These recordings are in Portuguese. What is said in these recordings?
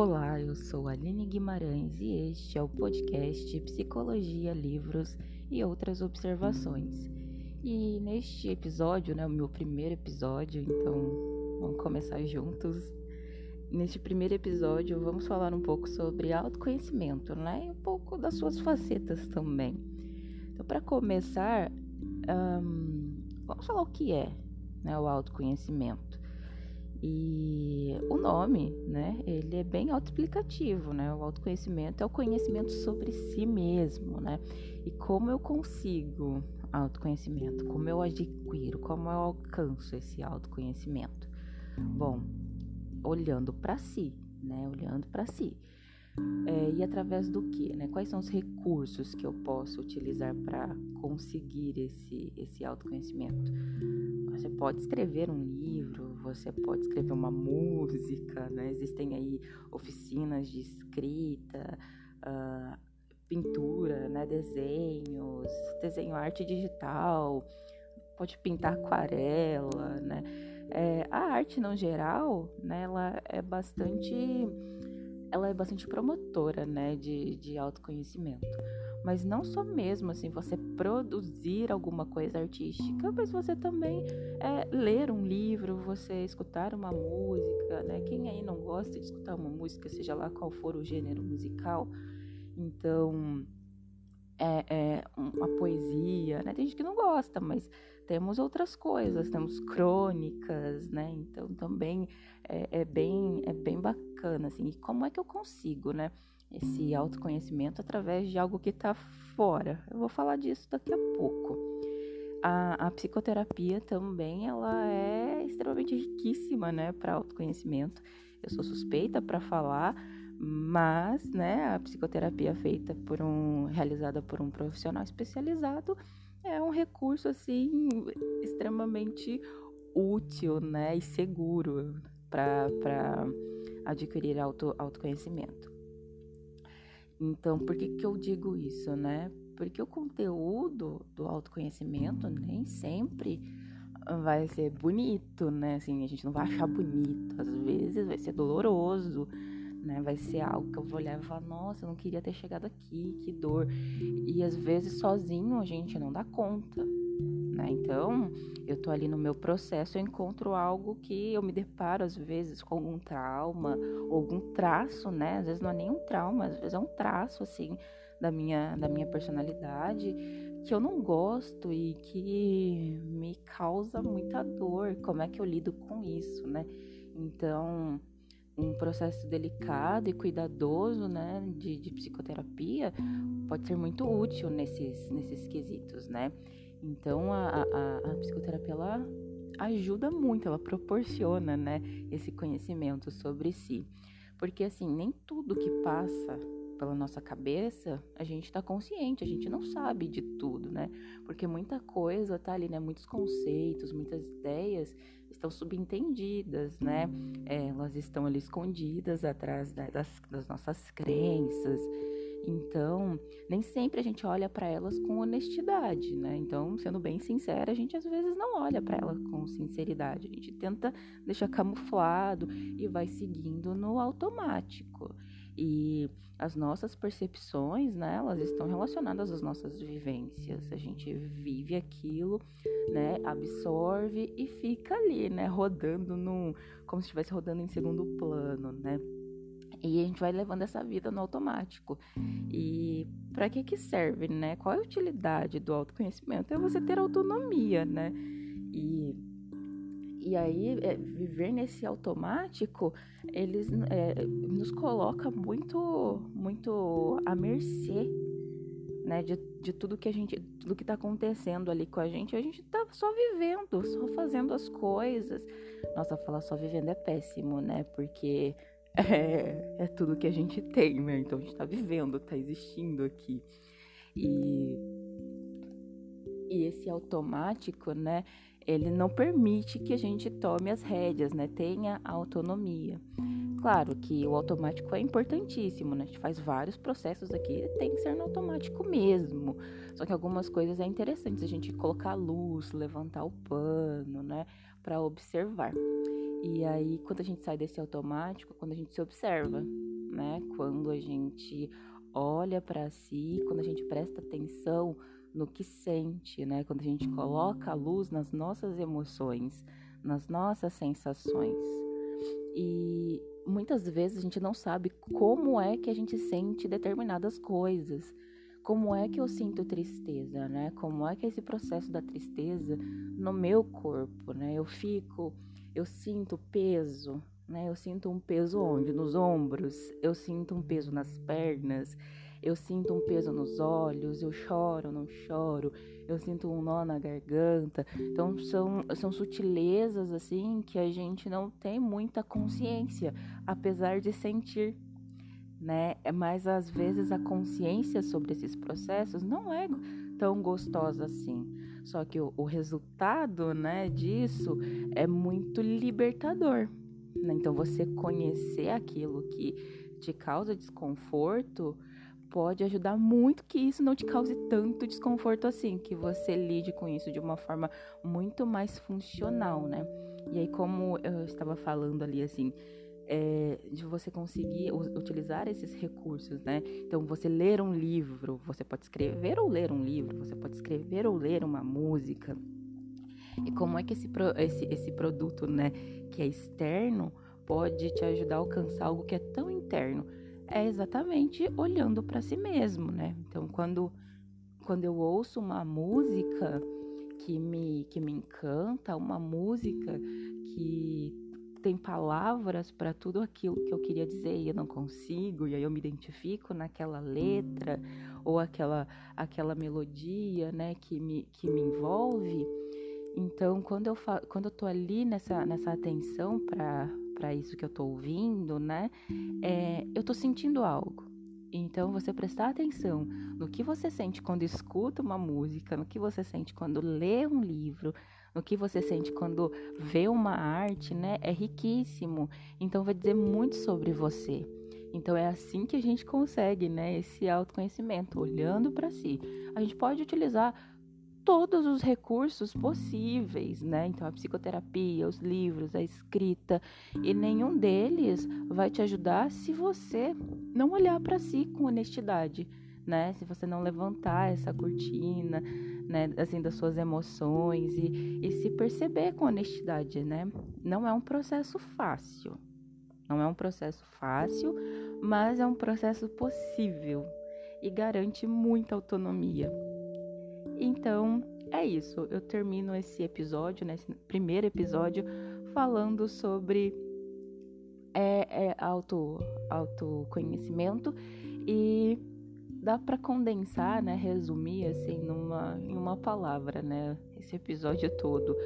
Olá, eu sou Aline Guimarães e este é o podcast Psicologia, Livros e Outras Observações. E neste episódio, né, o meu primeiro episódio, então vamos começar juntos. Neste primeiro episódio, vamos falar um pouco sobre autoconhecimento, né, e um pouco das suas facetas também. Então, para começar, um, vamos falar o que é né, o autoconhecimento. E nome, né, ele é bem autoexplicativo, né? O autoconhecimento é o conhecimento sobre si mesmo, né? E como eu consigo autoconhecimento, como eu adquiro, como eu alcanço esse autoconhecimento? Bom, olhando para si, né? Olhando para si. É, e através do que, né? Quais são os recursos que eu posso utilizar para conseguir esse, esse autoconhecimento? Você pode escrever um livro, você pode escrever uma música, né? Existem aí oficinas de escrita, uh, pintura, né? Desenhos, desenho arte digital, pode pintar aquarela, né? É, a arte, no geral, né? Ela é bastante ela é bastante promotora, né, de, de autoconhecimento. Mas não só mesmo, assim, você produzir alguma coisa artística, mas você também é, ler um livro, você escutar uma música, né? Quem aí não gosta de escutar uma música, seja lá qual for o gênero musical, então é, é uma poesia, né? Tem gente que não gosta, mas temos outras coisas, temos crônicas, né? Então também é, é, bem é bem bacana assim. E como é que eu consigo, né? Esse autoconhecimento através de algo que está fora. Eu vou falar disso daqui a pouco. A, a psicoterapia também ela é extremamente riquíssima, né? Para autoconhecimento. Eu sou suspeita para falar, mas, né? A psicoterapia feita por um realizada por um profissional especializado é um recurso assim extremamente útil, né, e seguro para adquirir auto, autoconhecimento. Então, por que, que eu digo isso, né? Porque o conteúdo do autoconhecimento nem sempre vai ser bonito, né? Assim, a gente não vai achar bonito, às vezes vai ser doloroso, né? Vai ser algo que eu vou olhar e falar, nossa, eu não queria ter chegado aqui, que dor. E às vezes sozinho a gente não dá conta, né? Então, eu tô ali no meu processo, eu encontro algo que eu me deparo às vezes com algum trauma, algum traço, né? Às vezes não é nem um trauma, às vezes é um traço assim da minha da minha personalidade que eu não gosto e que me causa muita dor. Como é que eu lido com isso, né? Então, um processo delicado e cuidadoso, né, de, de, psicoterapia, pode ser muito útil nesses, nesses quesitos, né? Então, a, a, a psicoterapia, ela ajuda muito, ela proporciona, né, esse conhecimento sobre si. Porque, assim, nem tudo que passa pela nossa cabeça, a gente está consciente, a gente não sabe de tudo, né? Porque muita coisa tá ali, né? Muitos conceitos, muitas ideias estão subentendidas, né? É, elas estão ali escondidas atrás da, das, das nossas crenças. Então, nem sempre a gente olha para elas com honestidade, né? Então, sendo bem sincera, a gente às vezes não olha para elas com sinceridade. A gente tenta deixar camuflado e vai seguindo no automático. E as nossas percepções, né, elas estão relacionadas às nossas vivências. A gente vive aquilo, né, absorve e fica ali, né, rodando num, como se estivesse rodando em segundo plano, né? E a gente vai levando essa vida no automático. E para que que serve, né? Qual é a utilidade do autoconhecimento? É você ter autonomia, né? E e aí, é, viver nesse automático, eles é, nos coloca muito, muito à mercê, né, de, de tudo que a gente, tudo que tá acontecendo ali com a gente. A gente tá só vivendo, só fazendo as coisas. Nossa, falar só vivendo é péssimo, né, porque é, é tudo que a gente tem, né, então a gente tá vivendo, tá existindo aqui. E, e esse automático, né, ele não permite que a gente tome as rédeas, né? Tenha autonomia. Claro que o automático é importantíssimo, né? A gente faz vários processos aqui, tem que ser no automático mesmo. Só que algumas coisas é interessante a gente colocar a luz, levantar o pano, né? Para observar. E aí, quando a gente sai desse automático, quando a gente se observa, né? Quando a gente olha para si, quando a gente presta atenção no que sente, né? Quando a gente coloca a luz nas nossas emoções, nas nossas sensações. E muitas vezes a gente não sabe como é que a gente sente determinadas coisas. Como é que eu sinto tristeza, né? Como é que é esse processo da tristeza no meu corpo, né? Eu fico, eu sinto peso, né? Eu sinto um peso onde? Nos ombros, eu sinto um peso nas pernas, eu sinto um peso nos olhos, eu choro, não choro, eu sinto um nó na garganta. Então são, são sutilezas assim que a gente não tem muita consciência, apesar de sentir, né? Mas às vezes a consciência sobre esses processos não é tão gostosa assim. Só que o, o resultado, né, disso é muito libertador. Então você conhecer aquilo que te causa desconforto pode ajudar muito que isso não te cause tanto desconforto assim, que você lide com isso de uma forma muito mais funcional, né? E aí, como eu estava falando ali, assim, é, de você conseguir utilizar esses recursos, né? Então, você ler um livro, você pode escrever ou ler um livro, você pode escrever ou ler uma música. E como é que esse, esse, esse produto, né, que é externo, pode te ajudar a alcançar algo que é tão interno? É exatamente olhando para si mesmo, né? Então, quando, quando eu ouço uma música que me, que me encanta, uma música que tem palavras para tudo aquilo que eu queria dizer e eu não consigo, e aí eu me identifico naquela letra ou aquela, aquela melodia, né, que me, que me envolve. Então, quando eu, quando eu tô ali nessa, nessa atenção para para isso que eu estou ouvindo, né? É, eu estou sentindo algo. Então, você prestar atenção no que você sente quando escuta uma música, no que você sente quando lê um livro, no que você sente quando vê uma arte, né? É riquíssimo. Então, vai dizer muito sobre você. Então, é assim que a gente consegue, né? Esse autoconhecimento, olhando para si. A gente pode utilizar todos os recursos possíveis, né? Então, a psicoterapia, os livros, a escrita, e nenhum deles vai te ajudar se você não olhar para si com honestidade, né? Se você não levantar essa cortina, né, assim, das suas emoções e, e se perceber com honestidade, né? Não é um processo fácil. Não é um processo fácil, mas é um processo possível e garante muita autonomia. Então, é isso. Eu termino esse episódio, né, esse primeiro episódio, falando sobre é, é auto, autoconhecimento e dá para condensar, né, resumir assim numa em uma palavra, né, esse episódio todo,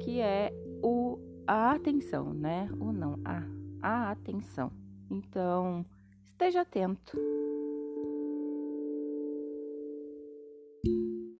que é o a atenção, né? Ou não, a a atenção. Então, esteja atento